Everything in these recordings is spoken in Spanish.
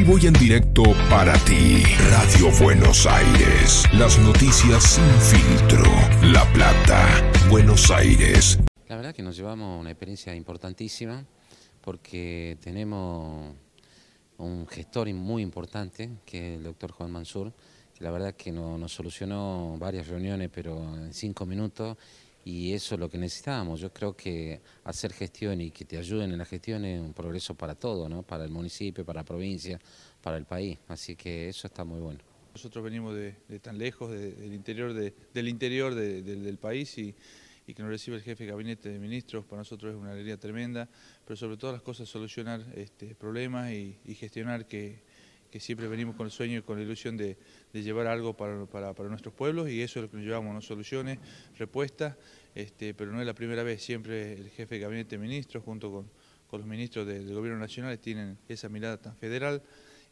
vivo y en directo para ti. Radio Buenos Aires. Las noticias sin filtro. La Plata, Buenos Aires. La verdad que nos llevamos una experiencia importantísima porque tenemos un gestor muy importante, que es el doctor Juan Mansur, que la verdad que nos solucionó varias reuniones, pero en cinco minutos, y eso es lo que necesitábamos. Yo creo que hacer gestión y que te ayuden en la gestión es un progreso para todo, ¿no? para el municipio, para la provincia, para el país, así que eso está muy bueno. Nosotros venimos de, tan lejos, del interior, del, interior del país y y que nos reciba el jefe de gabinete de ministros, para nosotros es una alegría tremenda, pero sobre todas las cosas solucionar este, problemas y, gestionar que, siempre venimos con el sueño y con la ilusión de, llevar algo para, nuestros pueblos y eso es lo que nos llevamos, soluciones, respuestas, este, pero no es la primera vez, siempre el jefe de gabinete de ministros junto con, los ministros del gobierno nacional tienen esa mirada tan federal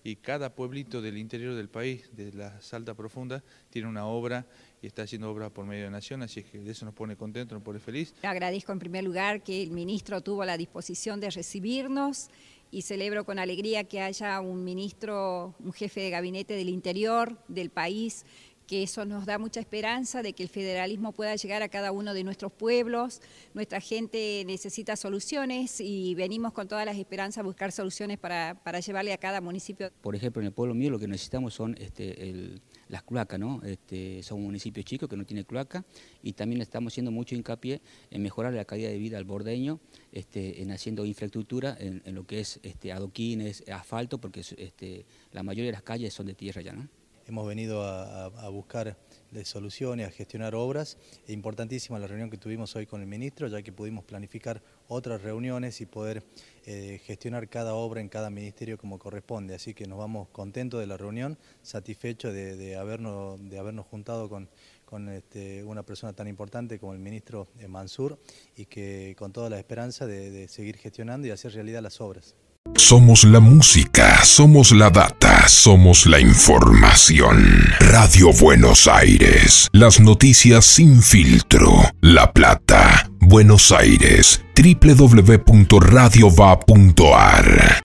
y cada pueblito del interior del país, de la Salta Profunda, tiene una obra y está haciendo obras por medio de Nación, así que de eso nos pone contento, nos pone feliz. Agradezco en primer lugar que el ministro tuvo la disposición de recibirnos y celebro con alegría que haya un ministro, un jefe de gabinete del interior del país que eso nos da mucha esperanza de que el federalismo pueda llegar a cada uno de nuestros pueblos. Nuestra gente necesita soluciones y venimos con todas las esperanzas a buscar soluciones para, llevarle a cada municipio. Por ejemplo, en el pueblo mío lo que necesitamos son este, las cloacas, ¿no? Este, son municipios chicos que no tienen cloaca y también estamos haciendo mucho hincapié en mejorar la calidad de vida al bordeño, este, en haciendo infraestructura, en, lo que es este, adoquines, asfalto, porque la mayoría de las calles son de tierra ya, ¿no? Hemos venido a, buscar soluciones, a gestionar obras. Es importantísima la reunión que tuvimos hoy con el ministro, ya que pudimos planificar otras reuniones y poder eh, gestionar cada obra en cada ministerio como corresponde. Así que nos vamos contentos de la reunión, satisfechos de, habernos, de habernos juntado con, este, una persona tan importante como el ministro eh, Mansur y que con toda la esperanza de seguir gestionando y hacer realidad las obras. Somos la música, somos la data, somos la información. Radio Buenos Aires, las noticias sin filtro. La Plata, Buenos Aires, www.radiova.ar.